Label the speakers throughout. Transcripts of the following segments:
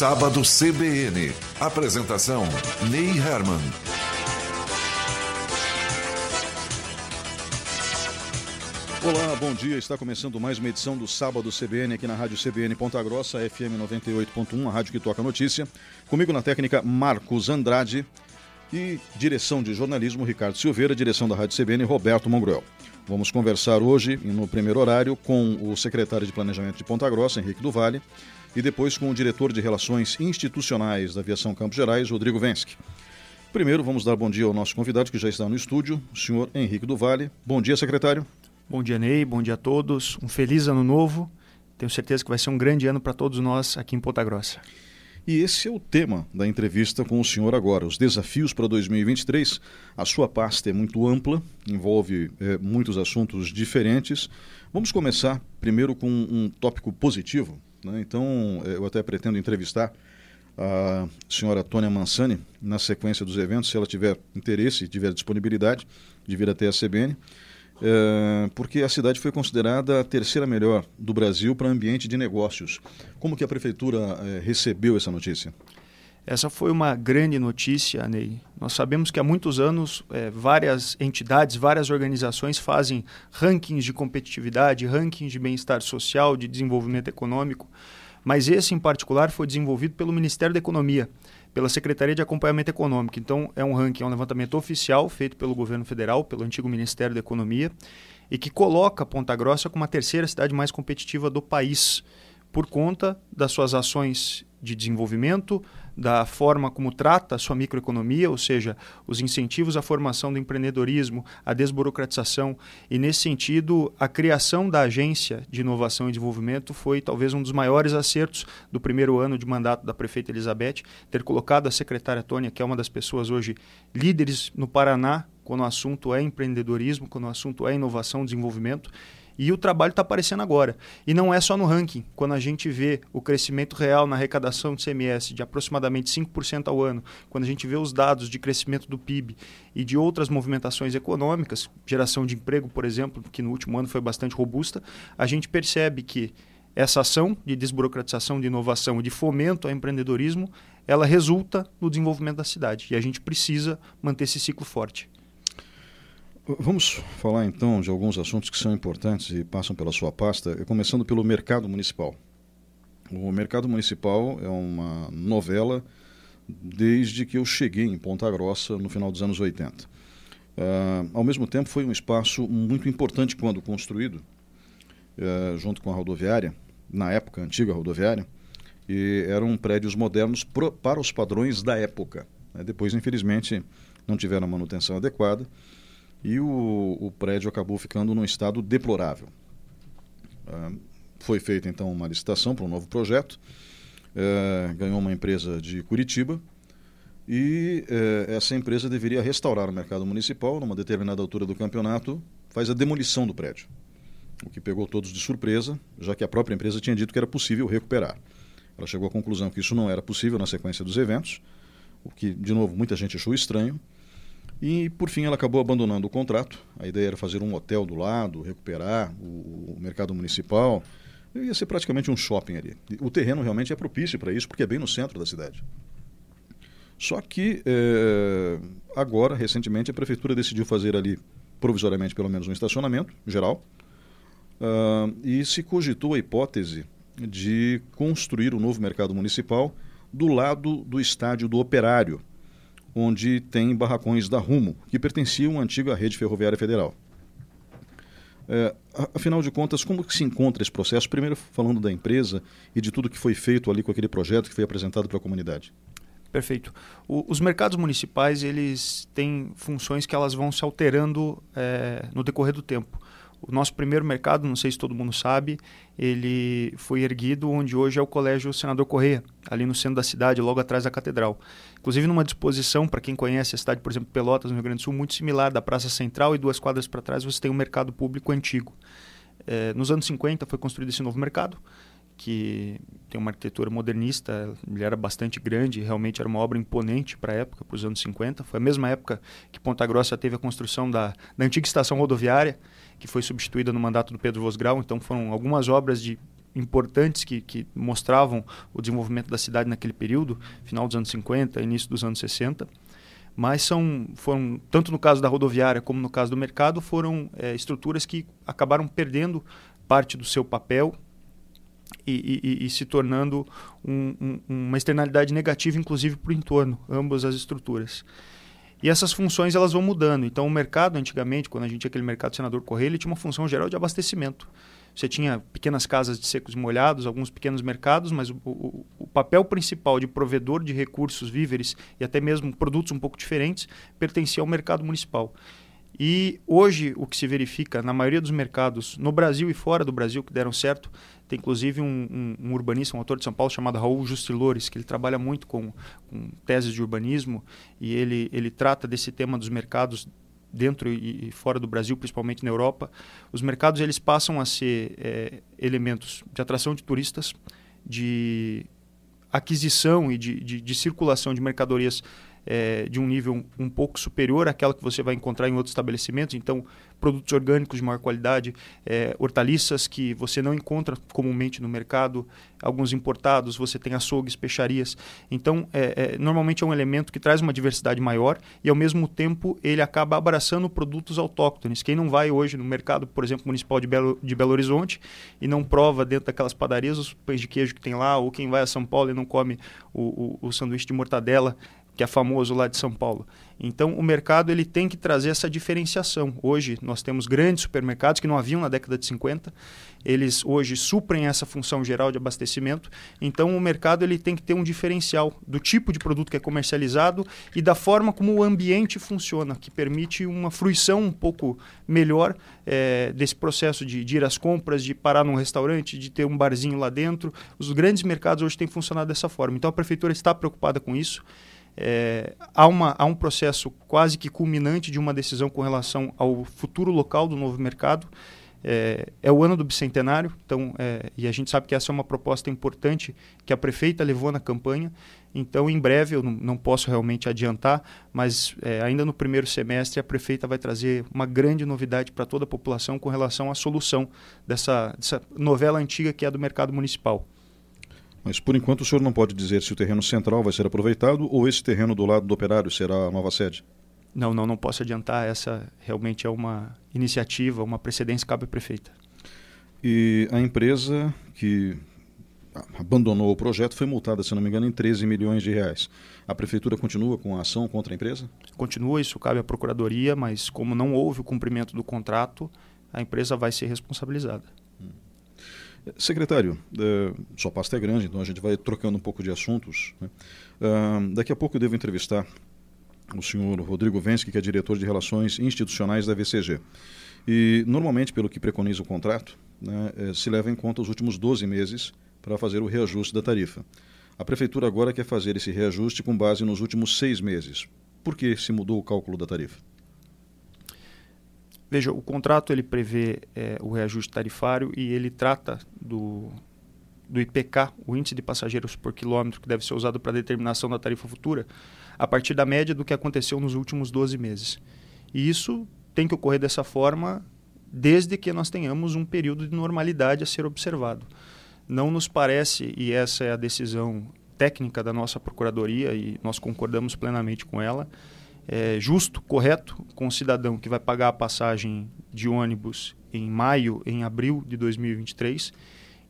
Speaker 1: Sábado CBN. Apresentação: Ney Herman.
Speaker 2: Olá, bom dia. Está começando mais uma edição do Sábado CBN aqui na Rádio CBN Ponta Grossa, FM 98.1, a rádio que toca notícia. Comigo na técnica Marcos Andrade e direção de jornalismo Ricardo Silveira, direção da Rádio CBN Roberto Mongrel. Vamos conversar hoje, no primeiro horário, com o secretário de Planejamento de Ponta Grossa, Henrique do Vale, e depois com o diretor de Relações Institucionais da Aviação Campos Gerais, Rodrigo Vensky. Primeiro, vamos dar bom dia ao nosso convidado que já está no estúdio, o senhor Henrique do Vale. Bom dia, secretário.
Speaker 3: Bom dia, Ney. Bom dia a todos. Um feliz ano novo. Tenho certeza que vai ser um grande ano para todos nós aqui em Ponta Grossa.
Speaker 2: E esse é o tema da entrevista com o senhor agora, os desafios para 2023. A sua pasta é muito ampla, envolve é, muitos assuntos diferentes. Vamos começar primeiro com um tópico positivo. Né? Então, é, eu até pretendo entrevistar a senhora Tônia Mansani na sequência dos eventos, se ela tiver interesse, tiver disponibilidade de vir até a CBN é, porque a cidade foi considerada a terceira melhor do Brasil para ambiente de negócios. Como que a prefeitura é, recebeu essa notícia?
Speaker 3: Essa foi uma grande notícia, Ney. Nós sabemos que há muitos anos é, várias entidades, várias organizações fazem rankings de competitividade, rankings de bem-estar social, de desenvolvimento econômico, mas esse em particular foi desenvolvido pelo Ministério da Economia pela Secretaria de Acompanhamento Econômico. Então, é um ranking, é um levantamento oficial feito pelo governo federal, pelo antigo Ministério da Economia, e que coloca Ponta Grossa como a terceira cidade mais competitiva do país, por conta das suas ações de desenvolvimento, da forma como trata a sua microeconomia, ou seja, os incentivos à formação do empreendedorismo, a desburocratização. E, nesse sentido, a criação da Agência de Inovação e Desenvolvimento foi talvez um dos maiores acertos do primeiro ano de mandato da prefeita Elizabeth, ter colocado a secretária Tônia, que é uma das pessoas hoje líderes no Paraná, quando o assunto é empreendedorismo, quando o assunto é inovação e desenvolvimento e o trabalho está aparecendo agora. E não é só no ranking. Quando a gente vê o crescimento real na arrecadação de CMS de aproximadamente 5% ao ano, quando a gente vê os dados de crescimento do PIB e de outras movimentações econômicas, geração de emprego, por exemplo, que no último ano foi bastante robusta, a gente percebe que essa ação de desburocratização, de inovação e de fomento ao empreendedorismo, ela resulta no desenvolvimento da cidade. E a gente precisa manter esse ciclo forte.
Speaker 2: Vamos falar então de alguns assuntos que são importantes e passam pela sua pasta, começando pelo mercado municipal. O mercado municipal é uma novela desde que eu cheguei em Ponta Grossa no final dos anos 80. Uh, ah, ao mesmo tempo, foi um espaço muito importante quando construído, uh, junto com a rodoviária, na época, a antiga rodoviária, e eram prédios modernos pro, para os padrões da época. Né? Depois, infelizmente, não tiveram a manutenção adequada e o, o prédio acabou ficando num estado deplorável. Uh, foi feita então uma licitação para um novo projeto, uh, ganhou uma empresa de Curitiba e uh, essa empresa deveria restaurar o mercado municipal numa determinada altura do campeonato, faz a demolição do prédio, o que pegou todos de surpresa, já que a própria empresa tinha dito que era possível recuperar. Ela chegou à conclusão que isso não era possível na sequência dos eventos, o que, de novo, muita gente achou estranho. E, por fim, ela acabou abandonando o contrato. A ideia era fazer um hotel do lado, recuperar o, o mercado municipal. Ia ser praticamente um shopping ali. O terreno realmente é propício para isso, porque é bem no centro da cidade. Só que, é, agora, recentemente, a prefeitura decidiu fazer ali, provisoriamente, pelo menos, um estacionamento geral. Uh, e se cogitou a hipótese de construir o um novo mercado municipal do lado do estádio do Operário, onde tem barracões da Rumo, que pertenciam à antiga rede ferroviária federal. É, afinal de contas, como que se encontra esse processo? Primeiro falando da empresa e de tudo que foi feito ali com aquele projeto que foi apresentado para a comunidade.
Speaker 3: Perfeito. O, os mercados municipais eles têm funções que elas vão se alterando é, no decorrer do tempo. O nosso primeiro mercado, não sei se todo mundo sabe, ele foi erguido onde hoje é o Colégio Senador Correia, ali no centro da cidade, logo atrás da catedral. Inclusive numa disposição, para quem conhece a cidade, por exemplo, Pelotas, no Rio Grande do Sul, muito similar da Praça Central e duas quadras para trás você tem um mercado público antigo. É, nos anos 50 foi construído esse novo mercado, que tem uma arquitetura modernista, ele era bastante grande, realmente era uma obra imponente para a época, para os anos 50. Foi a mesma época que Ponta Grossa teve a construção da, da antiga estação rodoviária, que foi substituída no mandato do Pedro Vosgrau, então foram algumas obras de importantes que, que mostravam o desenvolvimento da cidade naquele período, final dos anos 50, início dos anos 60 mas são foram tanto no caso da rodoviária como no caso do mercado foram é, estruturas que acabaram perdendo parte do seu papel e, e, e se tornando um, um, uma externalidade negativa, inclusive para o entorno, ambas as estruturas. E essas funções elas vão mudando. Então, o mercado, antigamente, quando a gente tinha aquele mercado senador Correia, ele tinha uma função geral de abastecimento. Você tinha pequenas casas de secos e molhados, alguns pequenos mercados, mas o, o, o, papel principal de provedor de recursos, víveres e até mesmo produtos um pouco diferentes pertencia ao mercado municipal. E hoje o que se verifica na maioria dos mercados, no Brasil e fora do Brasil, que deram certo, tem inclusive um, um, um urbanista, um autor de São Paulo chamado Raul Justilores, que ele trabalha muito com, com teses de urbanismo e ele, ele trata desse tema dos mercados dentro e fora do Brasil, principalmente na Europa, os mercados eles passam a ser é, elementos de atração de turistas, de aquisição e de, de, de circulação de mercadorias é, de um nível um pouco superior àquela que você vai encontrar em outros estabelecimentos. Então, produtos orgânicos de maior qualidade, é, hortaliças que você não encontra comumente no mercado, alguns importados, você tem açougues, peixarias. Então, é, é, normalmente é um elemento que traz uma diversidade maior e, ao mesmo tempo, ele acaba abraçando produtos autóctones. Quem não vai hoje no mercado, por exemplo, municipal de Belo, de Belo Horizonte e não prova dentro daquelas padarias os pães de queijo que tem lá, ou quem vai a São Paulo e não come o, o, o sanduíche de mortadela que é famoso lá de São Paulo. Então, o mercado ele tem que trazer essa diferenciação. Hoje, nós temos grandes supermercados que não haviam na década de 50. Eles hoje suprem essa função geral de abastecimento. Então, o mercado ele tem que ter um diferencial do tipo de produto que é comercializado e da forma como o ambiente funciona, que permite uma fruição um pouco melhor é, desse processo de, de ir às compras, de parar num restaurante, de ter um barzinho lá dentro. Os grandes mercados hoje têm funcionado dessa forma. Então, a prefeitura está preocupada com isso. É, há, uma, há um processo quase que culminante de uma decisão com relação ao futuro local do novo mercado. É, é o ano do bicentenário, então, é, e a gente sabe que essa é uma proposta importante que a prefeita levou na campanha. Então, em breve, eu não, posso realmente adiantar, mas é, ainda no primeiro semestre, a prefeita vai trazer uma grande novidade para toda a população com relação à solução dessa, dessa novela antiga que é a do mercado municipal.
Speaker 2: Mas por enquanto o senhor não pode dizer se o terreno central vai ser aproveitado ou esse terreno do lado do operário será a nova sede?
Speaker 3: Não, não, não posso adiantar. Essa realmente é uma iniciativa, uma precedência que cabe à prefeita.
Speaker 2: E a empresa que abandonou o projeto foi multada, se não me engano, em 13 milhões de reais. A prefeitura continua com a ação contra a empresa?
Speaker 3: Continua, isso cabe à procuradoria, mas como não houve o cumprimento do contrato, a empresa vai ser responsabilizada.
Speaker 2: Secretário, uh, sua pasta é grande, então a gente vai trocando um pouco de assuntos. Né? Uh, daqui a pouco eu devo entrevistar o senhor Rodrigo Vensky, que é diretor de Relações Institucionais da VCG. E, normalmente, pelo que preconiza o contrato, né, eh, se leva em conta os últimos 12 meses para fazer o reajuste da tarifa. A Prefeitura agora quer fazer esse reajuste com base nos últimos seis meses. Por que se mudou o cálculo da tarifa?
Speaker 3: Veja, o contrato ele prevê é, o reajuste tarifário e ele trata do, do IPK, o índice de passageiros por quilômetro, que deve ser usado para determinação da tarifa futura, a partir da média do que aconteceu nos últimos 12 meses. E isso tem que ocorrer dessa forma desde que nós tenhamos um período de normalidade a ser observado. Não nos parece, e essa é a decisão técnica da nossa Procuradoria, e nós concordamos plenamente com ela, é, justo, correto, com o cidadão que vai pagar a passagem de ônibus em maio, em abril de 2023,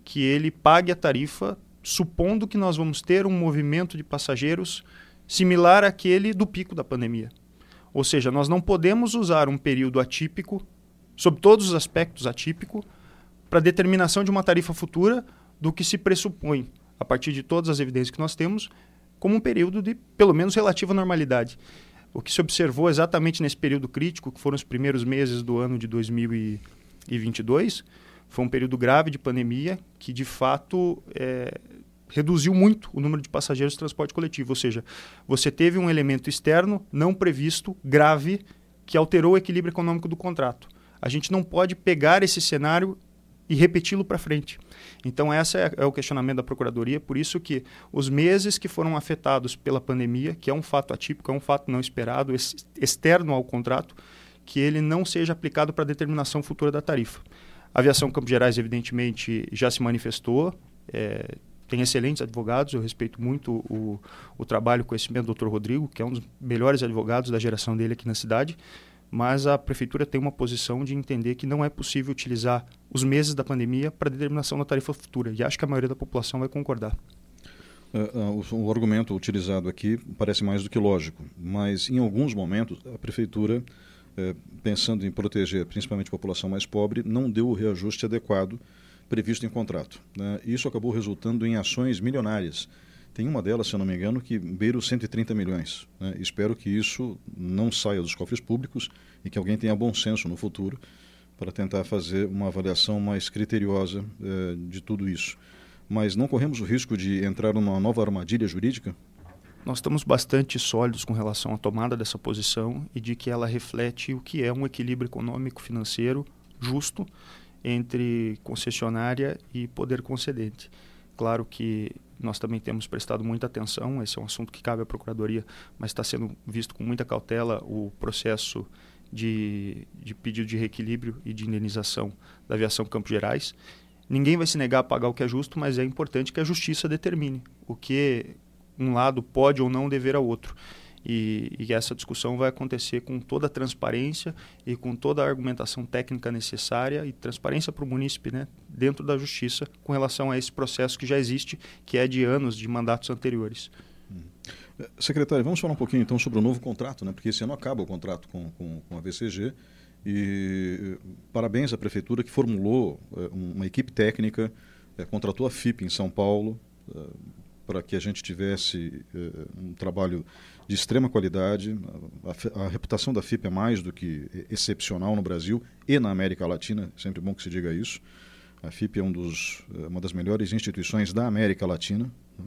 Speaker 3: que ele pague a tarifa supondo que nós vamos ter um movimento de passageiros similar àquele do pico da pandemia. Ou seja, nós não podemos usar um período atípico, sob todos os aspectos atípico, para determinação de uma tarifa futura do que se pressupõe, a partir de todas as evidências que nós temos, como um período de, pelo menos, relativa normalidade. O que se observou exatamente nesse período crítico, que foram os primeiros meses do ano de 2022, foi um período grave de pandemia que, de fato, é, reduziu muito o número de passageiros do transporte coletivo. Ou seja, você teve um elemento externo não previsto, grave, que alterou o equilíbrio econômico do contrato. A gente não pode pegar esse cenário e repeti-lo para frente. Então, esse é, é, o questionamento da Procuradoria, por isso que os meses que foram afetados pela pandemia, que é um fato atípico, é um fato não esperado, externo ao contrato, que ele não seja aplicado para determinação futura da tarifa. A aviação Campos Gerais, evidentemente, já se manifestou. É, tem excelentes advogados, eu respeito muito o, o trabalho e conhecimento do Dr. Rodrigo, que é um dos melhores advogados da geração dele aqui na cidade, mas a prefeitura tem uma posição de entender que não é possível utilizar os meses da pandemia para determinação da tarifa futura, e acho que a maioria da população vai concordar.
Speaker 2: Uh, o, o, argumento utilizado aqui parece mais do que lógico, mas em alguns momentos a prefeitura, uh, pensando em proteger principalmente a população mais pobre, não deu o reajuste adequado previsto em contrato. Né? Isso acabou resultando em ações milionárias. Tem uma delas, se eu não me engano, que beira os 130 milhões. Né? Espero que isso não saia dos cofres públicos e que alguém tenha bom senso no futuro para tentar fazer uma avaliação mais criteriosa uh, de tudo isso mas não corremos o risco de entrar numa nova armadilha jurídica?
Speaker 3: Nós estamos bastante sólidos com relação à tomada dessa posição e de que ela reflete o que é um equilíbrio econômico-financeiro justo entre concessionária e poder concedente. Claro que nós também temos prestado muita atenção, esse é um assunto que cabe à Procuradoria, mas está sendo visto com muita cautela o processo de, de pedido de reequilíbrio e de indenização da aviação Campos Gerais Ninguém vai se negar a pagar o que é justo, mas é importante que a justiça determine o que um lado pode ou não dever ao outro. E, e, essa discussão vai acontecer com toda a transparência e com toda a argumentação técnica necessária e transparência para o munícipe né, dentro da justiça com relação a esse processo que já existe, que é de anos de mandatos anteriores.
Speaker 2: Hum. Secretário, vamos falar um pouquinho então sobre o novo contrato, né? porque esse ano acaba o contrato com, com, com a VCG e parabéns à prefeitura que formulou eh, uma equipe técnica, eh, contratou a FIP em São Paulo eh, para que a gente tivesse um trabalho de extrema qualidade. A, a, reputação da FIP é mais do que excepcional no Brasil e na América Latina, sempre bom que se diga isso. A FIP é um dos, uma das melhores instituições da América Latina. Né?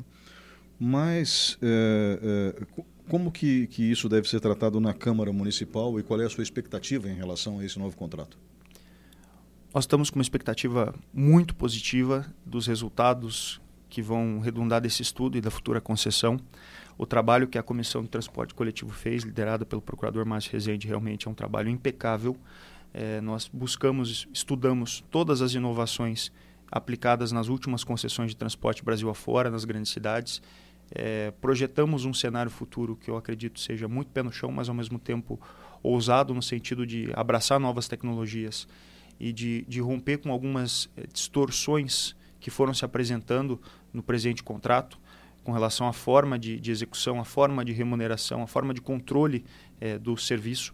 Speaker 2: Mas é, é, como que, que isso deve ser tratado na Câmara Municipal e qual é a sua expectativa em relação a esse novo contrato?
Speaker 3: Nós estamos com uma expectativa muito positiva dos resultados que vão redundar desse estudo e da futura concessão. O trabalho que a Comissão de Transporte Coletivo fez, liderada pelo Procurador Márcio Rezende, realmente é um trabalho impecável. É, nós buscamos, estudamos todas as inovações aplicadas nas últimas concessões de transporte Brasil afora, nas grandes cidades, é, projetamos um cenário futuro que eu acredito seja muito pé no chão, mas ao mesmo tempo ousado no sentido de abraçar novas tecnologias e de, de romper com algumas é, distorções que foram se apresentando no presente contrato com relação à forma de, de execução, à forma de remuneração, à forma de controle é, do serviço.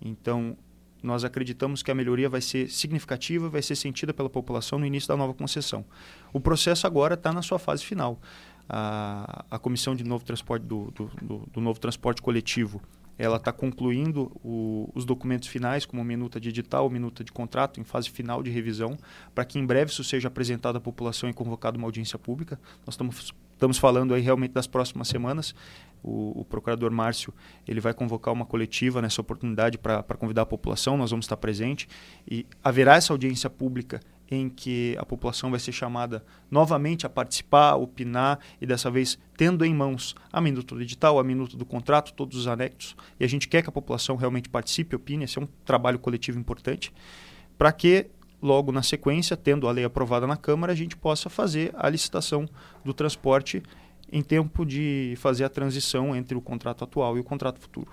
Speaker 3: Então, nós acreditamos que a melhoria vai ser significativa, vai ser sentida pela população no início da nova concessão. O processo agora está na sua fase final a, a comissão de novo transporte do, do, do, do novo transporte coletivo ela está concluindo o, os documentos finais, como minuta de edital, minuta de contrato, em fase final de revisão, para que em breve isso seja apresentado à população e convocado uma audiência pública. Nós estamos, estamos falando aí realmente das próximas semanas. O, o, procurador Márcio ele vai convocar uma coletiva nessa oportunidade para convidar a população, nós vamos estar presente e haverá essa audiência pública em que a população vai ser chamada novamente a participar, opinar e dessa vez tendo em mãos a minuta do edital, a minuta do contrato, todos os anexos. E a gente quer que a população realmente participe, opine, esse é um trabalho coletivo importante, para que logo na sequência, tendo a lei aprovada na Câmara, a gente possa fazer a licitação do transporte em tempo de fazer a transição entre o contrato atual e o contrato futuro.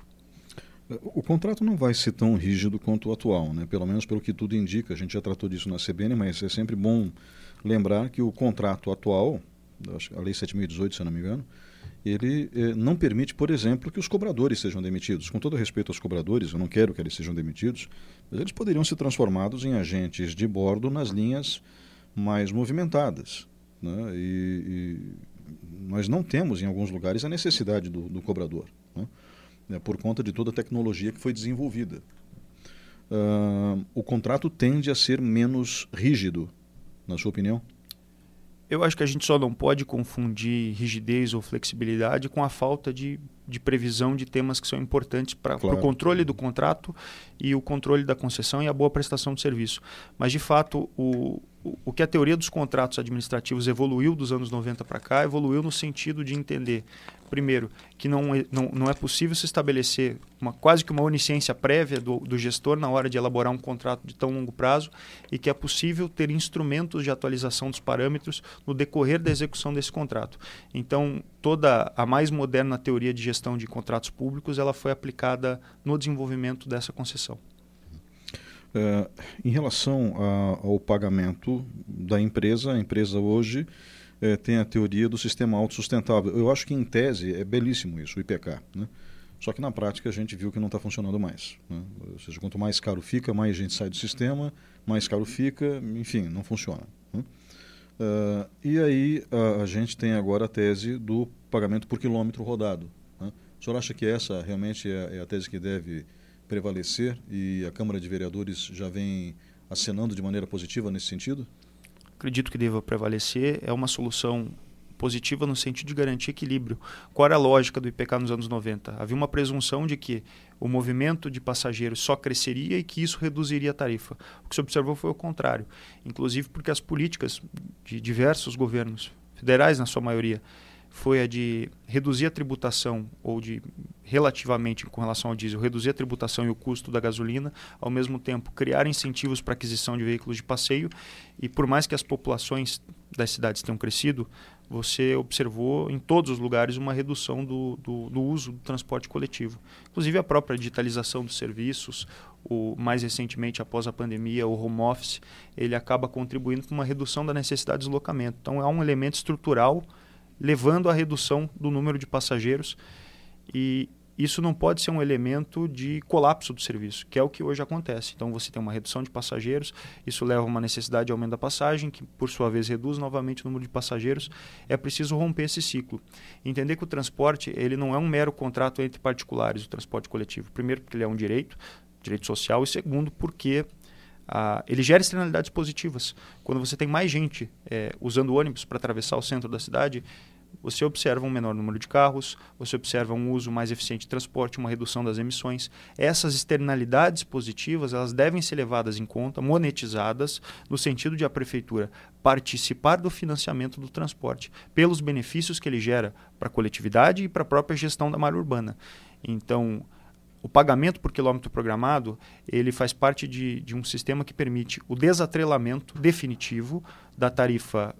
Speaker 2: O contrato não vai ser tão rígido quanto o atual, né? pelo menos pelo que tudo indica. A gente já tratou disso na CBN, mas é sempre bom lembrar que o contrato atual, a Lei 7.018, se não me engano, ele eh, não permite, por exemplo, que os cobradores sejam demitidos. Com todo respeito aos cobradores, eu não quero que eles sejam demitidos, mas eles poderiam ser transformados em agentes de bordo nas linhas mais movimentadas. Né? E, e nós não temos, em alguns lugares, a necessidade do, do cobrador. Né? né, por conta de toda a tecnologia que foi desenvolvida. Uh, o contrato tende a ser menos rígido, na sua opinião?
Speaker 3: Eu acho que a gente só não pode confundir rigidez ou flexibilidade com a falta de, de previsão de temas que são importantes para claro. o controle do contrato e o controle da concessão e a boa prestação de serviço. Mas, de fato, o, o que a teoria dos contratos administrativos evoluiu dos anos 90 para cá, evoluiu no sentido de entender, primeiro, que não é, não, não é possível se estabelecer uma, quase que uma onisciência prévia do, do gestor na hora de elaborar um contrato de tão longo prazo e que é possível ter instrumentos de atualização dos parâmetros no decorrer da execução desse contrato. Então, toda a mais moderna teoria de gestão de contratos públicos ela foi aplicada no desenvolvimento dessa concessão.
Speaker 2: É, em relação a, ao pagamento da empresa, a empresa hoje é, tem a teoria do sistema autossustentável. Eu acho que, em tese, é belíssimo isso, o IPK. Né? Só que na prática a gente viu que não está funcionando mais. Né? Ou seja, quanto mais caro fica, mais gente sai do sistema, mais caro fica, enfim, não funciona. Né? Uh, e aí a, a, gente tem agora a tese do pagamento por quilômetro rodado. Né? O senhor acha que essa realmente é, é a tese que deve prevalecer e a Câmara de Vereadores já vem acenando de maneira positiva nesse sentido?
Speaker 3: Acredito que deva prevalecer. É uma solução positiva no sentido de garantir equilíbrio. Qual era a lógica do IPK nos anos 90? Havia uma presunção de que o movimento de passageiros só cresceria e que isso reduziria a tarifa. O que se observou foi o contrário, inclusive porque as políticas de diversos governos, federais na sua maioria, foi a de reduzir a tributação, ou de, relativamente com relação ao diesel, reduzir a tributação e o custo da gasolina, ao mesmo tempo criar incentivos para aquisição de veículos de passeio, e por mais que as populações das cidades tenham crescido, você observou em todos os lugares uma redução do, do, do uso do transporte coletivo. Inclusive a própria digitalização dos serviços, o, mais recentemente após a pandemia, o home office, ele acaba contribuindo para uma redução da necessidade de deslocamento. Então é um elemento estrutural levando à redução do número de passageiros. E isso não pode ser um elemento de colapso do serviço, que é o que hoje acontece. Então você tem uma redução de passageiros, isso leva a uma necessidade de aumento da passagem, que por sua vez reduz novamente o número de passageiros. É preciso romper esse ciclo. Entender que o transporte ele não é um mero contrato entre particulares, o transporte coletivo. Primeiro, porque ele é um direito, direito social, e segundo, porque ah, ele gera externalidades positivas. Quando você tem mais gente é, usando ônibus para atravessar o centro da cidade, você observa um menor número de carros, você observa um uso mais eficiente de transporte, uma redução das emissões. Essas externalidades positivas elas devem ser levadas em conta, monetizadas, no sentido de a prefeitura participar do financiamento do transporte, pelos benefícios que ele gera para a coletividade e para a própria gestão da malha urbana. Então, o pagamento por quilômetro programado ele faz parte de, de um sistema que permite o desatrelamento definitivo da tarifa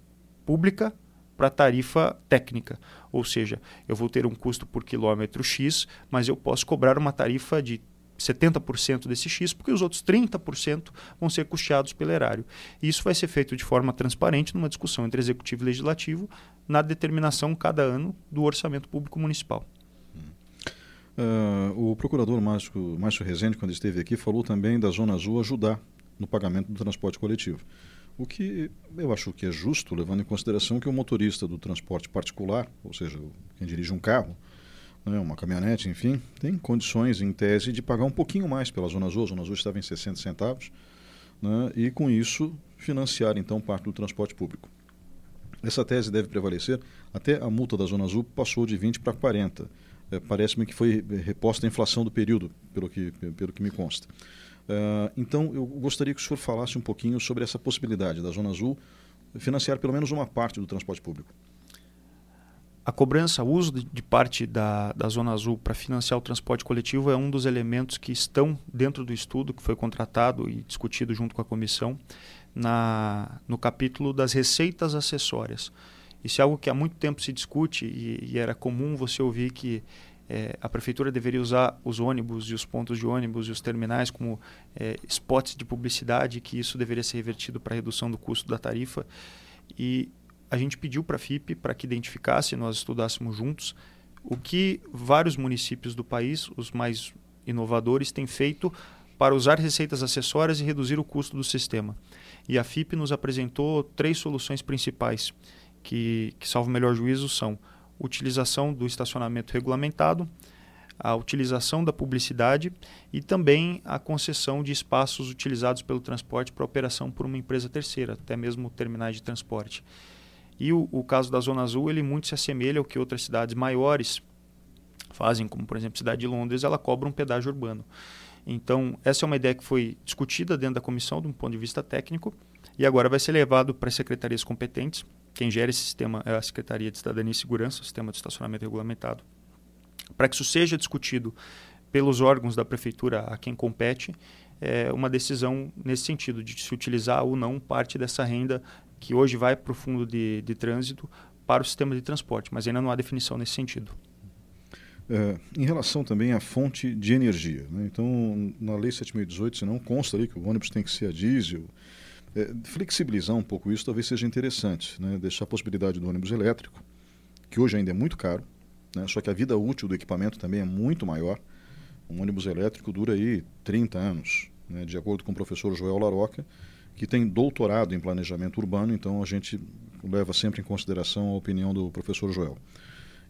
Speaker 3: pública para a tarifa técnica. Ou seja, eu vou ter um custo por quilômetro X, mas eu posso cobrar uma tarifa de 70% desse X, porque os outros 30% vão ser custeados pelo erário. E isso vai ser feito de forma transparente numa discussão entre executivo e legislativo na determinação cada ano do orçamento público municipal.
Speaker 2: Uh, o procurador Márcio, Márcio Rezende, quando esteve aqui, falou também da Zona Azul ajudar no pagamento do transporte coletivo. O que eu acho que é justo, levando em consideração que o motorista do transporte particular, ou seja, quem dirige um carro, né, uma caminhonete, enfim, tem condições, em tese, de pagar um pouquinho mais pela Zona Azul. A Zona Azul estava em 60 centavos, né, e com isso financiar, então, parte do transporte público. Essa tese deve prevalecer, até a multa da Zona Azul passou de 20 para 40 é, parece-me que foi reposta a inflação do período, pelo que, pelo que me consta. Uh, então, eu gostaria que o senhor falasse um pouquinho sobre essa possibilidade da Zona Azul financiar pelo menos uma parte do transporte público.
Speaker 3: A cobrança, o uso de parte da, da Zona Azul para financiar o transporte coletivo é um dos elementos que estão dentro do estudo que foi contratado e discutido junto com a comissão na, no capítulo das receitas acessórias. Isso é algo que há muito tempo se discute e, e era comum você ouvir que é, a prefeitura deveria usar os ônibus e os pontos de ônibus e os terminais como é, spots de publicidade, que isso deveria ser revertido para redução do custo da tarifa. E a gente pediu para a FIP para que identificasse, nós estudássemos juntos, o que vários municípios do país, os mais inovadores, têm feito para usar receitas acessórias e reduzir o custo do sistema. E a FIP nos apresentou três soluções principais que, que salvo o melhor juízo, são utilização do estacionamento regulamentado, a utilização da publicidade e também a concessão de espaços utilizados pelo transporte para operação por uma empresa terceira, até mesmo terminais de transporte. E o, o, caso da Zona Azul, ele muito se assemelha ao que outras cidades maiores fazem, como por exemplo a cidade de Londres, ela cobra um pedágio urbano. Então, essa é uma ideia que foi discutida dentro da comissão, de um ponto de vista técnico, e agora vai ser levado para as secretarias competentes. Quem gera esse sistema é a Secretaria de Cidadania e Segurança, o Sistema de Estacionamento Regulamentado, para que isso seja discutido pelos órgãos da prefeitura a quem compete, é uma decisão nesse sentido, de se utilizar ou não parte dessa renda que hoje vai para o fundo de, de trânsito para o sistema de transporte, mas ainda não há definição nesse sentido.
Speaker 2: É, em relação também à fonte de energia, né? então na Lei 7.018, se não consta ali que o ônibus tem que ser a diesel, é, flexibilizar um pouco isso talvez seja interessante, né? deixar a possibilidade do ônibus elétrico, que hoje ainda é muito caro, né? só que a vida útil do equipamento também é muito maior. Um ônibus elétrico dura aí 30 anos, né? de acordo com o professor Joel Laroca, que tem doutorado em planejamento urbano, então a gente leva sempre em consideração a opinião do professor Joel.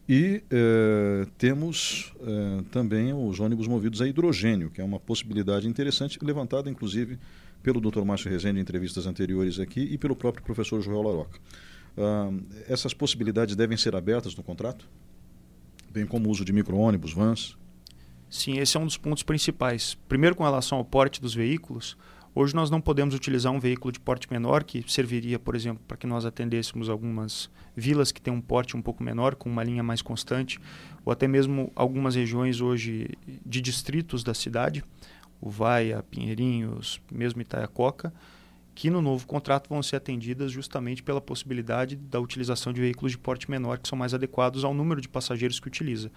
Speaker 2: E eh, temos eh, também os ônibus movidos a hidrogênio, que é uma possibilidade interessante, levantada inclusive pelo Dr. Márcio Rezende em entrevistas anteriores aqui e pelo próprio professor Joel Laroca. Ah, essas possibilidades devem ser abertas no contrato? Bem como o uso de micro-ônibus, vans?
Speaker 3: Sim, esse é um dos pontos principais. Primeiro, com relação ao porte dos veículos, Hoje nós não podemos utilizar um veículo de porte menor, que serviria, por exemplo, para que nós atendêssemos algumas vilas que têm um porte um pouco menor, com uma linha mais constante, ou até mesmo algumas regiões hoje de distritos da cidade, Uvaia, Pinheirinhos, mesmo Itaiacoca, que no novo contrato vão ser atendidas justamente pela possibilidade da utilização de veículos de porte menor, que são mais adequados ao número de passageiros que utiliza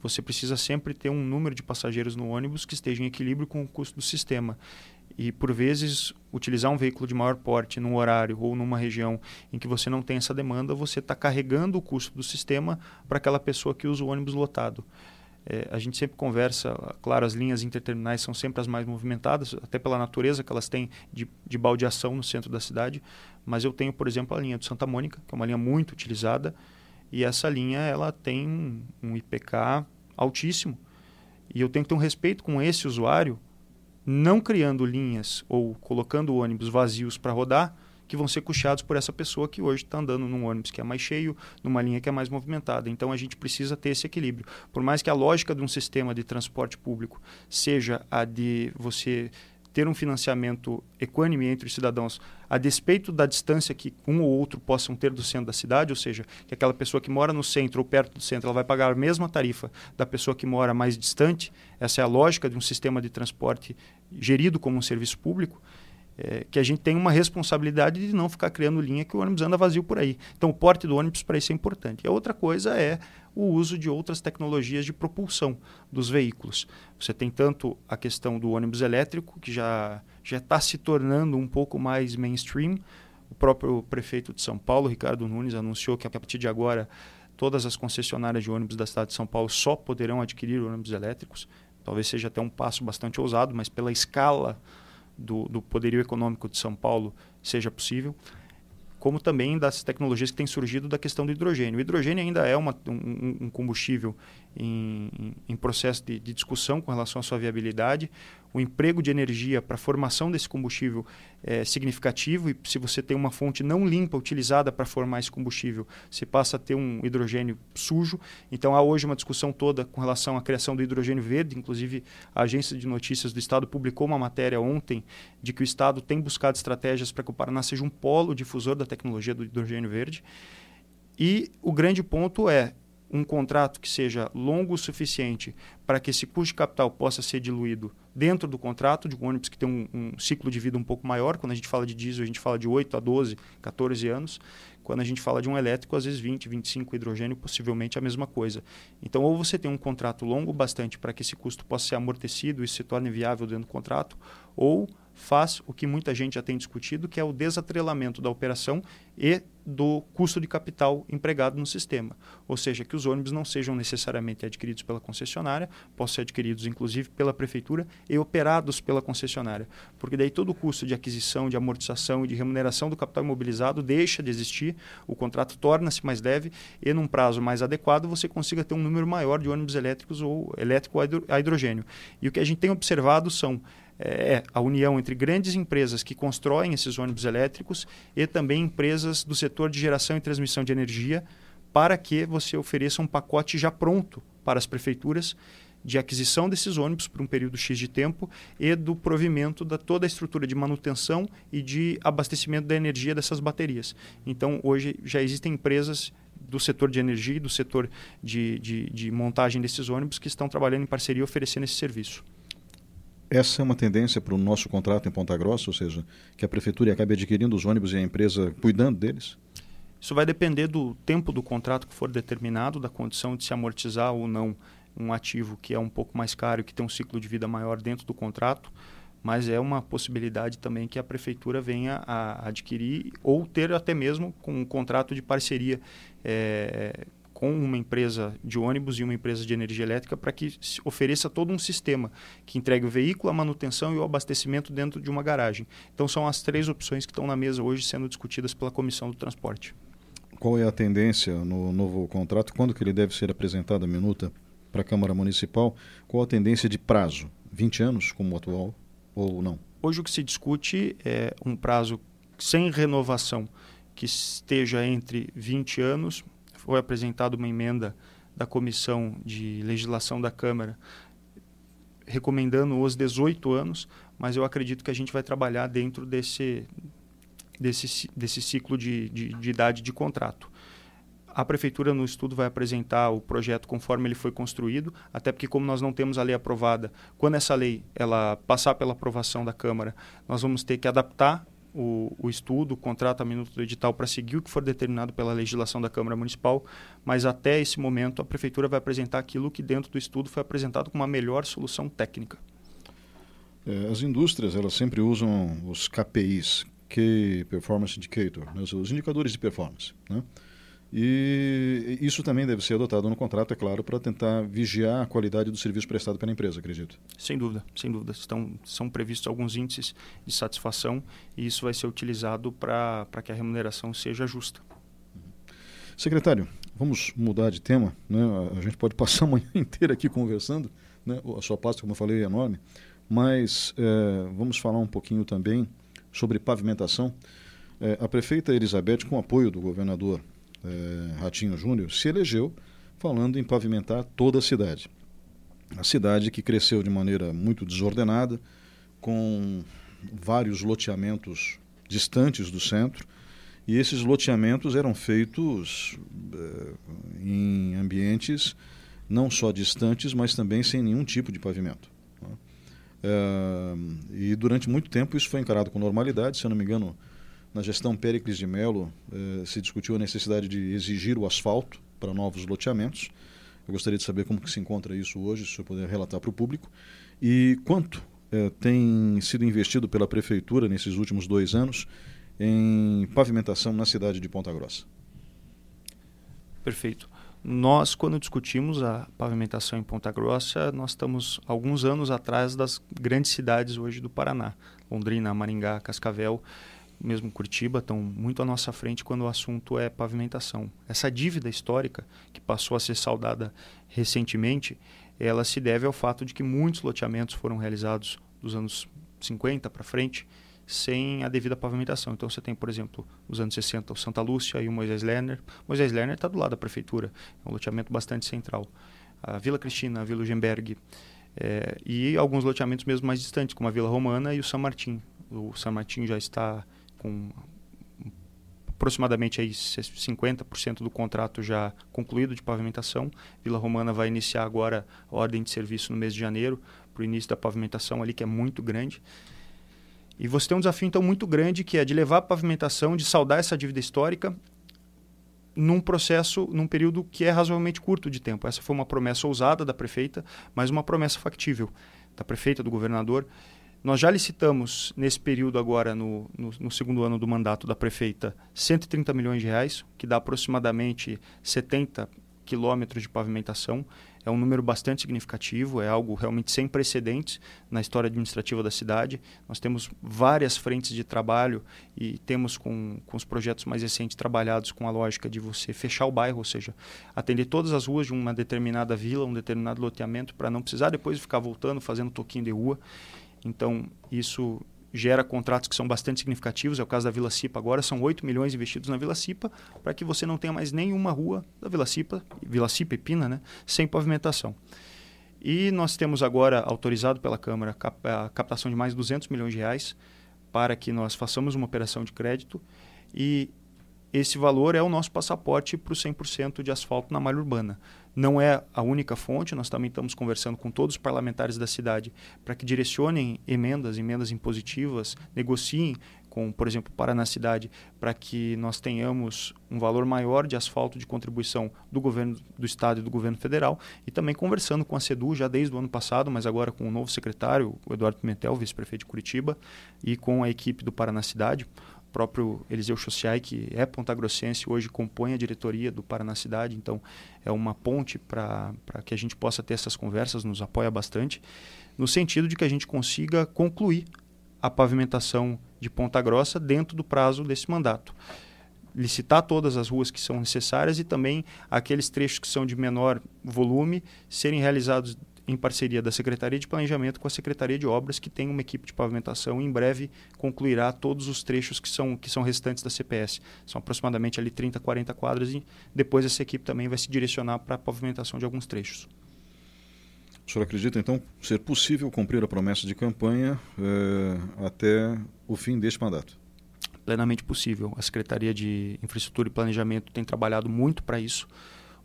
Speaker 3: você precisa sempre ter um número de passageiros no ônibus que esteja em equilíbrio com o custo do sistema. E, por vezes, utilizar um veículo de maior porte num horário ou numa região em que você não tem essa demanda, você está carregando o custo do sistema para aquela pessoa que usa o ônibus lotado. É, a gente sempre conversa, claro, as linhas interterminais são sempre as mais movimentadas, até pela natureza que elas têm de, de baldeação no centro da cidade, mas eu tenho, por exemplo, a linha de Santa Mônica, que é uma linha muito utilizada, e essa linha ela tem um IPK altíssimo. E eu tenho que ter um respeito com esse usuário não criando linhas ou colocando ônibus vazios para rodar, que vão ser custeados por essa pessoa que hoje está andando num ônibus que é mais cheio, numa linha que é mais movimentada. Então a gente precisa ter esse equilíbrio. Por mais que a lógica de um sistema de transporte público seja a de você ter um financiamento equânime entre os cidadãos, a despeito da distância que um ou outro possam ter do centro da cidade, ou seja, que aquela pessoa que mora no centro ou perto do centro, ela vai pagar a mesma tarifa da pessoa que mora mais distante. Essa é a lógica de um sistema de transporte gerido como um serviço público é, que a gente tem uma responsabilidade de não ficar criando linha que o ônibus anda vazio por aí. Então, o porte do ônibus para isso é importante. E a outra coisa é o uso de outras tecnologias de propulsão dos veículos. Você tem tanto a questão do ônibus elétrico, que já já está se tornando um pouco mais mainstream. O próprio prefeito de São Paulo, Ricardo Nunes, anunciou que a partir de agora todas as concessionárias de ônibus da cidade de São Paulo só poderão adquirir ônibus elétricos. Talvez seja até um passo bastante ousado, mas pela escala do, do poderio econômico de São Paulo seja possível, como também das tecnologias que têm surgido da questão do hidrogênio. O hidrogênio ainda é uma, um, um combustível em, em processo de, de, discussão com relação à sua viabilidade. O emprego de energia para a formação desse combustível é significativo e se você tem uma fonte não limpa utilizada para formar esse combustível, você passa a ter um hidrogênio sujo. Então há hoje uma discussão toda com relação à criação do hidrogênio verde. Inclusive a agência de notícias do Estado publicou uma matéria ontem de que o Estado tem buscado estratégias para que o Paraná seja um polo difusor da tecnologia do hidrogênio verde. E o grande ponto é um contrato que seja longo o suficiente para que esse custo de capital possa ser diluído dentro do contrato de um ônibus que tem um, um, ciclo de vida um pouco maior. Quando a gente fala de diesel, a gente fala de 8 a 12, 14 anos. Quando a gente fala de um elétrico, às vezes 20, 25 hidrogênio, possivelmente a mesma coisa. Então, ou você tem um contrato longo bastante para que esse custo possa ser amortecido e se torne viável dentro do contrato, ou faz o que muita gente já tem discutido, que é o desatrelamento da operação e do custo de capital empregado no sistema. Ou seja, que os ônibus não sejam necessariamente adquiridos pela concessionária, possam ser adquiridos inclusive pela prefeitura e operados pela concessionária. Porque daí todo o custo de aquisição, de amortização e de remuneração do capital imobilizado deixa de existir, o contrato torna-se mais leve e num prazo mais adequado você consiga ter um número maior de ônibus elétricos ou elétrico a hidrogênio. E o que a gente tem observado são é a união entre grandes empresas que constroem esses ônibus elétricos e também empresas do setor de geração e transmissão de energia para que você ofereça um pacote já pronto para as prefeituras de aquisição desses ônibus por um período X de tempo e do provimento da toda a estrutura de manutenção e de abastecimento da energia dessas baterias. Então, hoje já existem empresas do setor de energia e do setor de, de, de montagem desses ônibus que estão trabalhando em parceria oferecendo esse serviço.
Speaker 2: Essa é uma tendência para o nosso contrato em Ponta Grossa, ou seja, que a prefeitura acabe adquirindo os ônibus e a empresa cuidando deles?
Speaker 3: Isso vai depender do tempo do contrato que for determinado, da condição de se amortizar ou não um ativo que é um pouco mais caro que tem um ciclo de vida maior dentro do contrato, mas é uma possibilidade também que a prefeitura venha a adquirir ou ter até mesmo com um contrato de parceria é, com uma empresa de ônibus e uma empresa de energia elétrica para que ofereça todo um sistema que entregue o veículo, a manutenção e o abastecimento dentro de uma garagem. Então são as três opções que estão na mesa hoje sendo discutidas pela Comissão do Transporte.
Speaker 2: Qual é a tendência no novo contrato? Quando que ele deve ser apresentado a minuta para a Câmara Municipal? Qual a tendência de prazo? 20 anos como atual ou não?
Speaker 3: Hoje o que se discute é um prazo sem renovação que esteja entre 20 anos foi apresentada uma emenda da Comissão de Legislação da Câmara recomendando os 18 anos, mas eu acredito que a gente vai trabalhar dentro desse, desse, desse ciclo de, de, de idade de contrato. A prefeitura no estudo vai apresentar o projeto conforme ele foi construído, até porque como nós não temos a lei aprovada, quando essa lei ela passar pela aprovação da Câmara, nós vamos ter que adaptar o, o estudo, o contrato a minuto do edital para seguir o que for determinado pela legislação da Câmara Municipal, mas até esse momento a Prefeitura vai apresentar aquilo que dentro do estudo foi apresentado como uma melhor solução técnica.
Speaker 2: É, as indústrias elas sempre usam os KPIs, Key Performance Indicator, né, os indicadores de performance. Né? E isso também deve ser adotado no contrato, é claro, para tentar vigiar a qualidade do serviço prestado pela empresa, acredito.
Speaker 3: Sem dúvida, sem dúvida. Estão, são previstos alguns índices de satisfação e isso vai ser utilizado para que a remuneração seja justa.
Speaker 2: Secretário, vamos mudar de tema. Né? A gente pode passar a manhã inteira aqui conversando. Né? A sua pasta, como eu falei, é enorme. Mas é, vamos falar um pouquinho também sobre pavimentação. É, a prefeita Elizabeth, com apoio do governador é, Ratinho Júnior, se elegeu falando em pavimentar toda a cidade. A cidade que cresceu de maneira muito desordenada, com vários loteamentos distantes do centro, e esses loteamentos eram feitos é, em ambientes não só distantes, mas também sem nenhum tipo de pavimento. Né? É, e durante muito tempo isso foi encarado com normalidade, se eu não me engano, na gestão Péricles de Mello, eh, se discutiu a necessidade de exigir o asfalto para novos loteamentos. Eu gostaria de saber como que se encontra isso hoje, se o senhor puder relatar para o público. E quanto eh, tem sido investido pela Prefeitura nesses últimos dois anos em pavimentação na cidade de Ponta Grossa?
Speaker 3: Perfeito. Nós, quando discutimos a pavimentação em Ponta Grossa, nós estamos alguns anos atrás das grandes cidades hoje do Paraná. Londrina, Maringá, Cascavel mesmo Curitiba, estão muito à nossa frente quando o assunto é pavimentação. Essa dívida histórica, que passou a ser saudada recentemente, ela se deve ao fato de que muitos loteamentos foram realizados dos anos 50 para frente sem a devida pavimentação. Então você tem, por exemplo, os anos 60, o Santa Lúcia e o Moisés Lerner. Moisés Lerner está do lado da prefeitura, é um loteamento bastante central. A Vila Cristina, a Vila Gemberg, é, e alguns loteamentos mesmo mais distantes, como a Vila Romana e o São Martim. O São Martim já está com aproximadamente aí 50% do contrato já concluído de pavimentação. Vila Romana vai iniciar agora a ordem de serviço no mês de janeiro, para o início da pavimentação ali, que é muito grande. E você tem um desafio, então, muito grande, que é de levar a pavimentação, de saldar essa dívida histórica num processo, num período que é razoavelmente curto de tempo. Essa foi uma promessa ousada da prefeita, mas uma promessa factível da prefeita, do governador, nós já licitamos, nesse período agora, no, no, no, segundo ano do mandato da prefeita, 130 milhões de reais, que dá aproximadamente 70 quilômetros de pavimentação. É um número bastante significativo, é algo realmente sem precedentes na história administrativa da cidade. Nós temos várias frentes de trabalho e temos com, com os projetos mais recentes trabalhados com a lógica de você fechar o bairro, ou seja, atender todas as ruas de uma determinada vila, um determinado loteamento, para não precisar depois ficar voltando, fazendo toquinho de rua. Então, isso gera contratos que são bastante significativos. É o caso da Vila Cipa agora, são 8 milhões investidos na Vila Cipa, para que você não tenha mais nenhuma rua da Vila Cipa, Vila Cipa e Pina, né, sem pavimentação. E nós temos agora autorizado pela Câmara a captação de mais 200 milhões de reais para que nós façamos uma operação de crédito e esse valor é o nosso passaporte para o 100% de asfalto na malha urbana. Não é a única fonte, nós também estamos conversando com todos os parlamentares da cidade para que direcionem emendas, emendas impositivas, negociem com, por exemplo, Paraná Cidade, para que nós tenhamos um valor maior de asfalto de contribuição do governo do estado e do governo federal, e também conversando com a SEDU já desde o ano passado, mas agora com o novo secretário, o Eduardo Pimentel, vice-prefeito de Curitiba, e com a equipe do Paraná Cidade, próprio Eliseu Chociai, que é pontagrossense, hoje compõe a diretoria do Paraná Cidade, então é uma ponte para que a gente possa ter essas conversas, nos apoia bastante, no sentido de que a gente consiga concluir a pavimentação de Ponta Grossa dentro do prazo desse mandato. Licitar todas as ruas que são necessárias e também aqueles trechos que são de menor volume serem realizados em parceria da Secretaria de Planejamento com a Secretaria de Obras, que tem uma equipe de pavimentação e em breve concluirá todos os trechos que são, que são restantes da CPS. São aproximadamente ali 30, 40 quadras e depois essa equipe também vai se direcionar para a pavimentação de alguns trechos.
Speaker 2: O senhor acredita, então, ser possível cumprir a promessa de campanha eh, até o fim deste mandato?
Speaker 3: Plenamente possível. A Secretaria de Infraestrutura e Planejamento tem trabalhado muito para isso.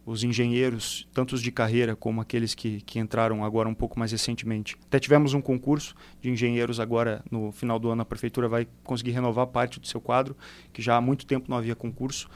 Speaker 3: Os engenheiros, tanto os de carreira como aqueles que, que entraram agora um pouco mais recentemente. Até tivemos um concurso de engenheiros agora no final do ano. A Prefeitura vai conseguir renovar parte do seu quadro, que já há muito tempo não havia concurso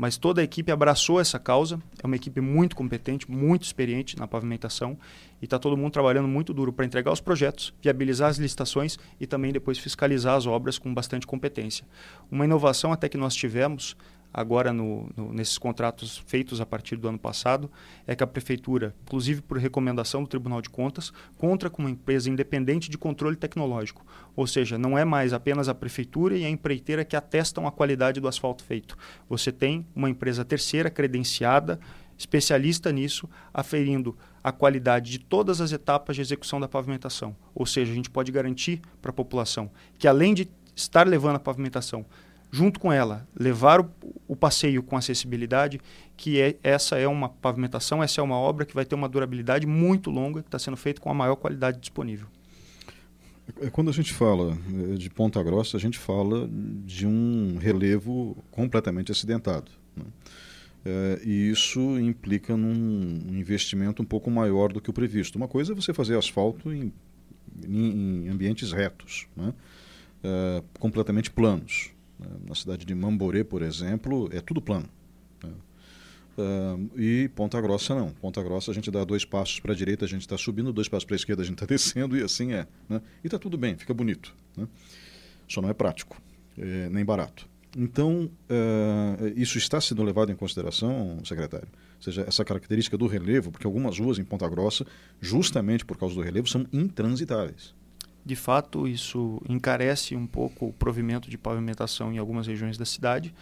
Speaker 3: mas toda a equipe abraçou essa causa. É uma equipe muito competente, muito experiente na pavimentação e está todo mundo trabalhando muito duro para entregar os projetos, viabilizar as licitações e também depois fiscalizar as obras com bastante competência. Uma inovação até que nós tivemos agora no, no, nesses contratos feitos a partir do ano passado é que a prefeitura, inclusive por recomendação do Tribunal de Contas, conta com uma empresa independente de controle tecnológico. Ou seja, não é mais apenas a prefeitura e a empreiteira que atestam a qualidade do asfalto feito. Você tem uma empresa terceira credenciada, especialista nisso, aferindo a qualidade de todas as etapas de execução da pavimentação. Ou seja, a gente pode garantir para a população que além de estar levando a pavimentação junto com ela, levar o, o, passeio com acessibilidade, que é, essa é uma pavimentação, essa é uma obra que vai ter uma durabilidade muito longa, que está sendo feita com a maior qualidade disponível.
Speaker 2: É, quando a gente fala é, de Ponta Grossa, a gente fala de um relevo completamente acidentado. Né? É, e isso implica num investimento um pouco maior do que o previsto. Uma coisa é você fazer asfalto em, em, em ambientes retos, né? é, completamente planos. Né? Na cidade de Mamborê, por exemplo, é tudo plano. Né? Uh, e Ponta Grossa não. Ponta Grossa a gente dá dois passos para a direita, a gente está subindo, dois passos para a esquerda, a gente está descendo e assim é. Né? E está tudo bem, fica bonito. Né? Só não é prático, é, nem barato. Então, uh, isso está sendo levado em consideração, secretário? Ou seja, essa característica do relevo, porque algumas ruas em Ponta Grossa, justamente por causa do relevo, são intransitáveis.
Speaker 3: De fato, isso encarece um pouco o provimento de pavimentação em algumas regiões da cidade,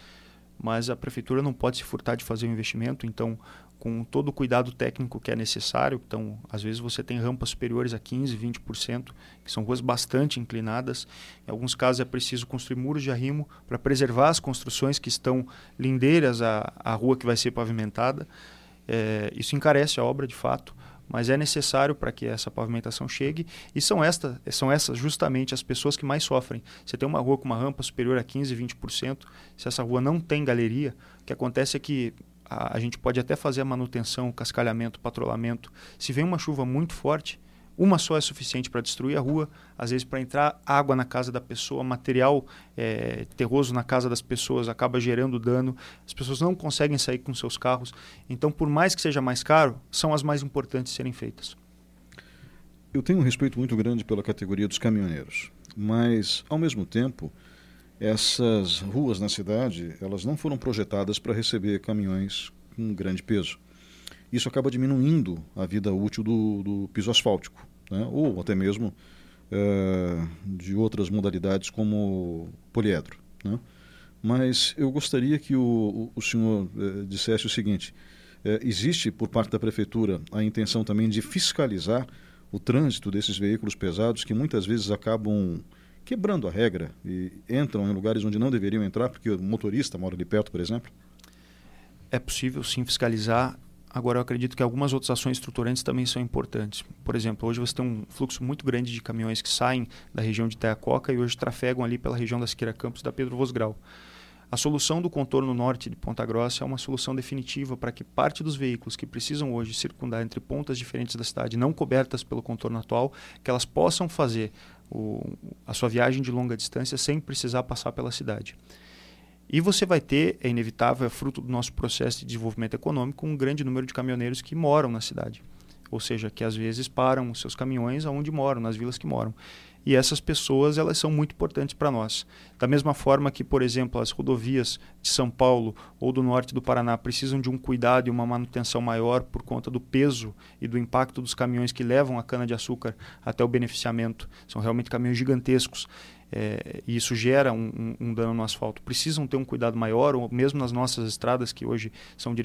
Speaker 3: mas a prefeitura não pode se furtar de fazer o investimento, então, com todo o cuidado técnico que é necessário, então, às vezes você tem rampas superiores a 15, 20%, que são ruas bastante inclinadas. Em alguns casos é preciso construir muros de arrimo para preservar as construções que estão lindeiras à, à rua que vai ser pavimentada. É, isso encarece a obra, de fato mas é necessário para que essa pavimentação chegue e são, esta, são essas justamente as pessoas que mais sofrem. Você tem uma rua com uma rampa superior a 15, 20%, se essa rua não tem galeria, o que acontece é que a, a gente pode até fazer a manutenção, cascalhamento, patrulhamento. Se vem uma chuva muito forte, uma só é suficiente para destruir a rua, às vezes para entrar água na casa da pessoa, material é, terroso na casa das pessoas acaba gerando dano, as pessoas não conseguem sair com seus carros. Então, por mais que seja mais caro, são as mais importantes serem feitas.
Speaker 2: Eu tenho um respeito muito grande pela categoria dos caminhoneiros, mas, ao mesmo tempo, essas ruas na cidade elas não foram projetadas para receber caminhões com grande peso. Isso acaba diminuindo a vida útil do, do piso asfáltico né? ou até mesmo é, de outras modalidades como poliedro. Né? Mas eu gostaria que o, o senhor é, dissesse o seguinte: é, existe por parte da prefeitura a intenção também de fiscalizar o trânsito desses veículos pesados que muitas vezes acabam quebrando a regra e entram em lugares onde não deveriam entrar porque o motorista mora ali perto, por exemplo?
Speaker 3: É possível sim fiscalizar Agora, eu acredito que algumas outras ações estruturantes também são importantes. Por exemplo, hoje você tem um fluxo muito grande de caminhões que saem da região de Teacoca e hoje trafegam ali pela região da Siqueira Campos da Pedro Vosgrau. A solução do contorno norte de Ponta Grossa é uma solução definitiva para que parte dos veículos que precisam hoje circundar entre pontas diferentes da cidade, não cobertas pelo contorno atual, que elas possam fazer o, a sua viagem de longa distância sem precisar passar pela cidade. E você vai ter, é inevitável, é fruto do nosso processo de desenvolvimento econômico, um grande número de caminhoneiros que moram na cidade. Ou seja, que às vezes param os seus caminhões aonde moram, nas vilas que moram. E essas pessoas, elas são muito importantes para nós. Da mesma forma que, por exemplo, as rodovias de São Paulo ou do norte do Paraná precisam de um cuidado e uma manutenção maior por conta do peso e do impacto dos caminhões que levam a cana-de-açúcar até o beneficiamento. São realmente caminhões gigantescos é, e isso gera um, um, um, dano no asfalto, precisam ter um cuidado maior, ou mesmo nas nossas estradas, que hoje são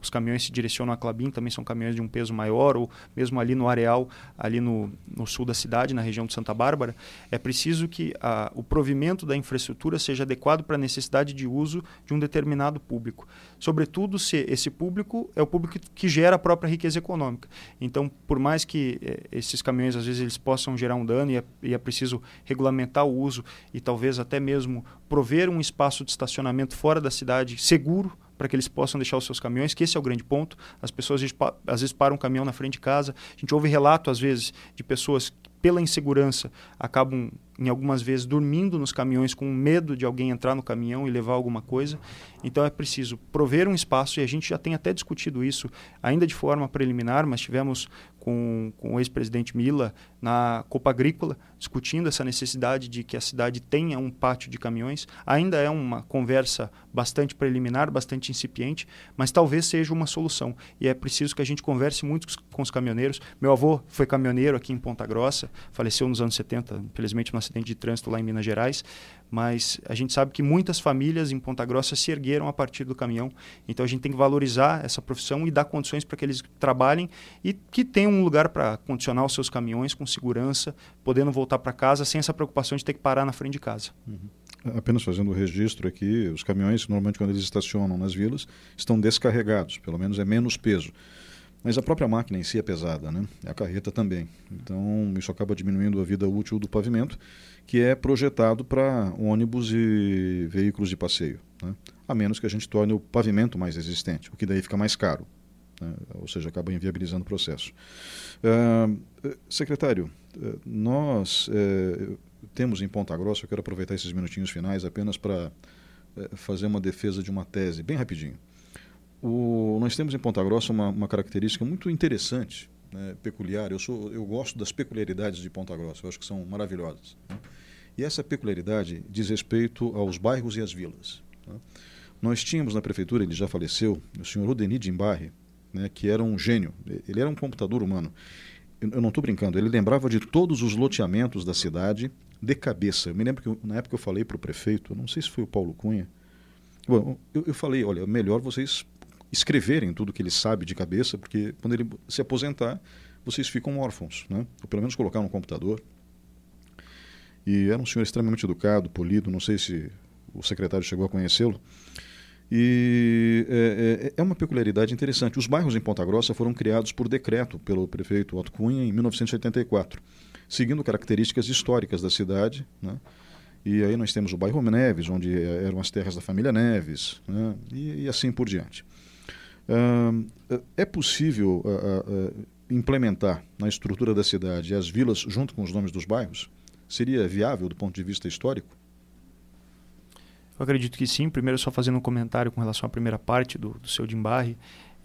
Speaker 3: os caminhões se direcionam a Clabin, também são caminhões de um peso maior, ou mesmo ali no areal, ali no, no sul da cidade, na região de Santa Bárbara, é preciso que a, o provimento da infraestrutura seja adequado para a necessidade de uso de um determinado público. Sobretudo se esse público é o público que gera a própria riqueza econômica. Então, por mais que eh, esses caminhões, às vezes, eles possam gerar um dano e é, e é preciso regulamentar o uso e talvez até mesmo prover um espaço de estacionamento fora da cidade seguro para que eles possam deixar os seus caminhões, que esse é o grande ponto. As pessoas às vezes param um caminhão na frente de casa. A gente ouve relato às vezes de pessoas que, pela insegurança acabam em algumas vezes dormindo nos caminhões com medo de alguém entrar no caminhão e levar alguma coisa. Então é preciso prover um espaço e a gente já tem até discutido isso ainda de forma preliminar, mas tivemos com, com o ex-presidente Mila na Copa Agrícola, discutindo essa necessidade de que a cidade tenha um pátio de caminhões. Ainda é uma conversa bastante preliminar, bastante incipiente, mas talvez seja uma solução. E é preciso que a gente converse muito com os caminhoneiros. Meu avô foi caminhoneiro aqui em Ponta Grossa, faleceu nos anos 70, infelizmente, num acidente de trânsito lá em Minas Gerais mas a gente sabe que muitas famílias em Ponta Grossa se ergueram a partir do caminhão. Então a gente tem que valorizar essa profissão e dar condições para que eles trabalhem e que tenham um lugar para condicionar os seus caminhões com segurança, podendo voltar para casa sem essa preocupação de ter que parar na frente de casa.
Speaker 2: Uhum. Apenas fazendo o registro aqui, os caminhões, normalmente quando eles estacionam nas vilas, estão descarregados, pelo menos é menos peso. Mas a própria máquina em si é pesada, né? A carreta também. Então, isso acaba diminuindo a vida útil do pavimento que é projetado para ônibus e veículos de passeio, né? a menos que a gente torne o pavimento mais resistente, o que daí fica mais caro, né? ou seja, acaba inviabilizando o processo. Uh, secretário, uh, nós uh, temos em Ponta Grossa, eu quero aproveitar esses minutinhos finais apenas para fazer uma defesa de uma tese, bem rapidinho. O, nós temos em Ponta Grossa uma, uma característica muito interessante né, peculiar. Eu, sou, eu gosto das peculiaridades de Ponta Grossa, eu acho que são maravilhosas. Né? E essa peculiaridade diz respeito aos bairros e às vilas. Né? Nós tínhamos na prefeitura, ele já faleceu, o senhor Odeni Dimbarre, né, que era um gênio, ele era um computador humano. Eu não estou brincando, ele lembrava de todos os loteamentos da cidade de cabeça. Eu me lembro que na época eu falei para o prefeito, não sei se foi o Paulo Cunha, Bom, eu, eu falei, olha, melhor vocês escreverem tudo que ele sabe de cabeça, porque quando ele se aposentar, vocês ficam órfãos, né? Ou pelo menos colocar no computador. E era um senhor extremamente educado, polido, não sei se o secretário chegou a conhecê-lo. E é, é, é, uma peculiaridade interessante. Os bairros em Ponta Grossa foram criados por decreto pelo prefeito Otto Cunha em 1984, seguindo características históricas da cidade. Né? E aí nós temos o bairro Neves, onde eram as terras da família Neves, né? e, e assim por diante é possível uh, uh, implementar na estrutura da cidade as vilas junto com os nomes dos bairros? Seria viável do ponto de vista histórico?
Speaker 3: Eu acredito que sim. Primeiro, só fazendo um comentário com relação à primeira parte do, do seu Dimbarre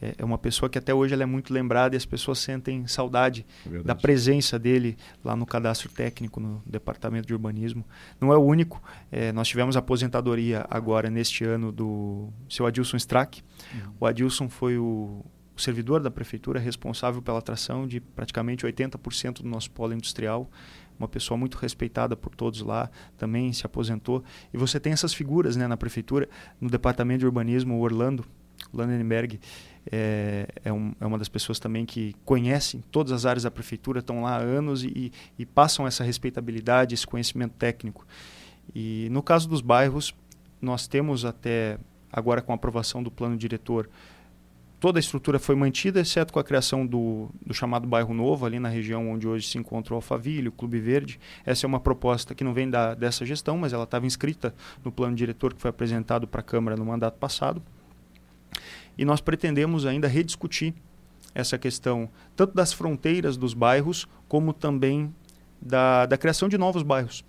Speaker 3: é, é uma pessoa que até hoje ela é muito lembrada e as pessoas sentem saudade é da presença dele lá no cadastro técnico, no departamento de urbanismo. Não é o único. É, nós tivemos aposentadoria agora, neste ano, do seu Adilson Strack. Uhum. O Adilson foi o, o servidor da prefeitura responsável pela atração de praticamente 80% do nosso polo industrial uma pessoa muito respeitada por todos lá, também se aposentou. E você tem essas figuras né, na prefeitura, no departamento de urbanismo, o Orlando, Landenberg, é, é, um, é, uma das pessoas também que conhecem todas as áreas da prefeitura, estão lá há anos e, e, passam essa respeitabilidade, esse conhecimento técnico. E no caso dos bairros, nós temos até agora com a aprovação do plano diretor toda a estrutura foi mantida, exceto com a criação do, do, chamado Bairro Novo, ali na região onde hoje se encontra o Alphaville, o Clube Verde. Essa é uma proposta que não vem da, dessa gestão, mas ela estava inscrita no plano diretor que foi apresentado para a Câmara no mandato passado. E nós pretendemos ainda rediscutir essa questão, tanto das fronteiras dos bairros, como também da, da criação de novos bairros.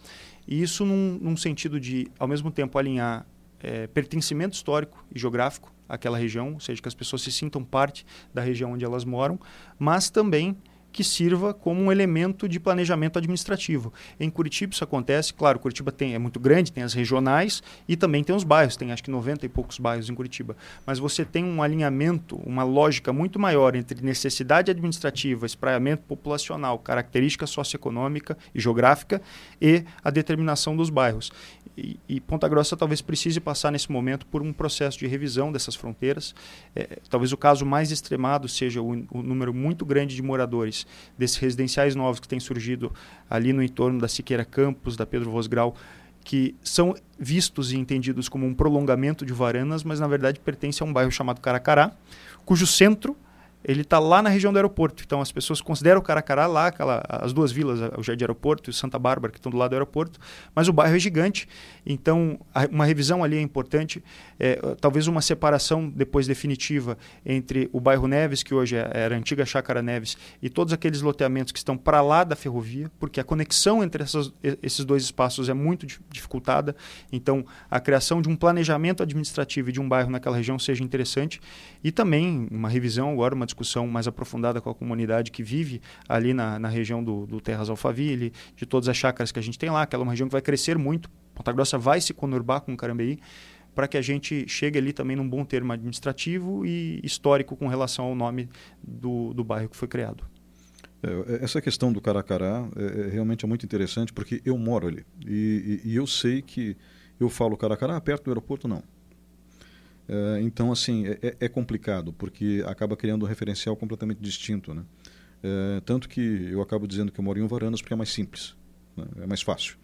Speaker 3: E isso num, num sentido de, ao mesmo tempo, alinhar é, pertencimento histórico e geográfico àquela região, ou seja, que as pessoas se sintam parte da região onde elas moram, mas também que sirva como um elemento de planejamento administrativo. Em Curitiba isso acontece, claro, Curitiba tem, é muito grande, tem as regionais e também tem os bairros, tem acho que 90 e poucos bairros em Curitiba. Mas você tem um alinhamento, uma lógica muito maior entre necessidade administrativa, espraiamento populacional, característica socioeconômica e geográfica e a determinação dos bairros. E, e, Ponta Grossa talvez precise passar nesse momento por um processo de revisão dessas fronteiras. É, talvez o caso mais extremado seja o, o, número muito grande de moradores desses residenciais novos que têm surgido ali no entorno da Siqueira Campos, da Pedro Vosgrau, que são vistos e entendidos como um prolongamento de Varanas, mas na verdade pertence a um bairro chamado Caracará, cujo centro ele está lá na região do aeroporto. Então as pessoas consideram Caracará lá, aquela, as duas vilas, o Jardim Aeroporto e Santa Bárbara, que estão do lado do aeroporto, mas o bairro é gigante. Então a, uma revisão ali é importante. É, talvez uma separação depois definitiva entre o bairro Neves, que hoje é, era a antiga Chácara Neves, e todos aqueles loteamentos que estão para lá da ferrovia, porque a conexão entre essas, esses dois espaços é muito dificultada. Então a criação de um planejamento administrativo de um bairro naquela região seja interessante. E também uma revisão agora, uma discussão mais aprofundada com a comunidade que vive ali na, na região do, do Terras Alphaville, de todas as chácaras que a gente tem lá, aquela é uma região que vai crescer muito. Ponta Grossa vai se conurbar com Carambeí para que a gente chegue ali também num bom termo administrativo e histórico com relação ao nome do, do bairro que foi criado.
Speaker 2: É, essa questão do Caracará é, é, realmente é muito interessante porque eu moro ali e, e, e eu sei que eu falo Caracará perto do aeroporto não é, então, assim, é, é, é, complicado, porque acaba criando um referencial completamente distinto. Né? É, tanto que eu acabo dizendo que eu moro em Varanas porque é mais simples, né? é mais fácil.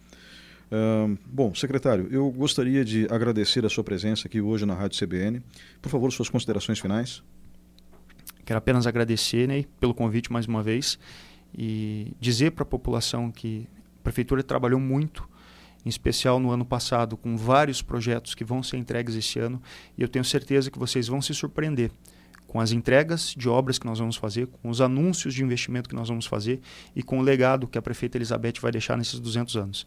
Speaker 2: bom, secretário, eu gostaria de agradecer a sua presença aqui hoje na Rádio CBN. Por favor, suas considerações finais.
Speaker 3: Quero apenas agradecer, Ney, pelo convite mais uma vez e dizer para a população que a Prefeitura trabalhou muito em especial no ano passado, com vários projetos que vão ser entregues esse ano, e eu tenho certeza que vocês vão se surpreender com as entregas de obras que nós vamos fazer, com os anúncios de investimento que nós vamos fazer e com o legado que a prefeita Elizabeth vai deixar nesses 200 anos.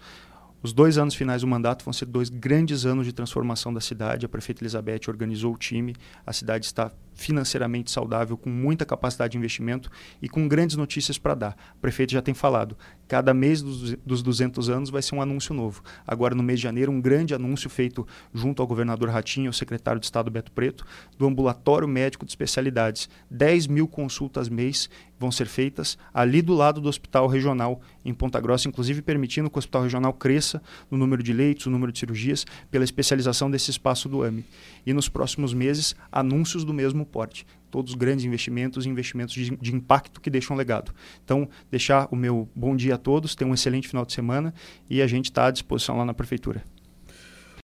Speaker 3: Os dois anos finais do mandato vão ser dois grandes anos de transformação da cidade. A prefeita Elizabeth organizou o time, a cidade está financeiramente saudável, com muita capacidade de investimento e com grandes notícias para dar. O prefeito já tem falado, cada mês dos, dos 200 anos vai ser um anúncio novo. Agora, no mês de janeiro, um grande anúncio feito junto ao governador Ratinho, ao secretário de Estado Beto Preto, do ambulatório médico de especialidades. 10 mil consultas mês vão ser feitas ali do lado do hospital regional em Ponta Grossa, inclusive permitindo que o hospital regional cresça no número de leitos, no número de cirurgias, pela especialização desse espaço do AME. E nos próximos meses, anúncios do mesmo porte. Todos grandes investimentos e investimentos de, de, impacto que deixam legado. Então, deixar o meu bom dia a todos, tenham um excelente final de semana e a gente está à disposição lá na Prefeitura.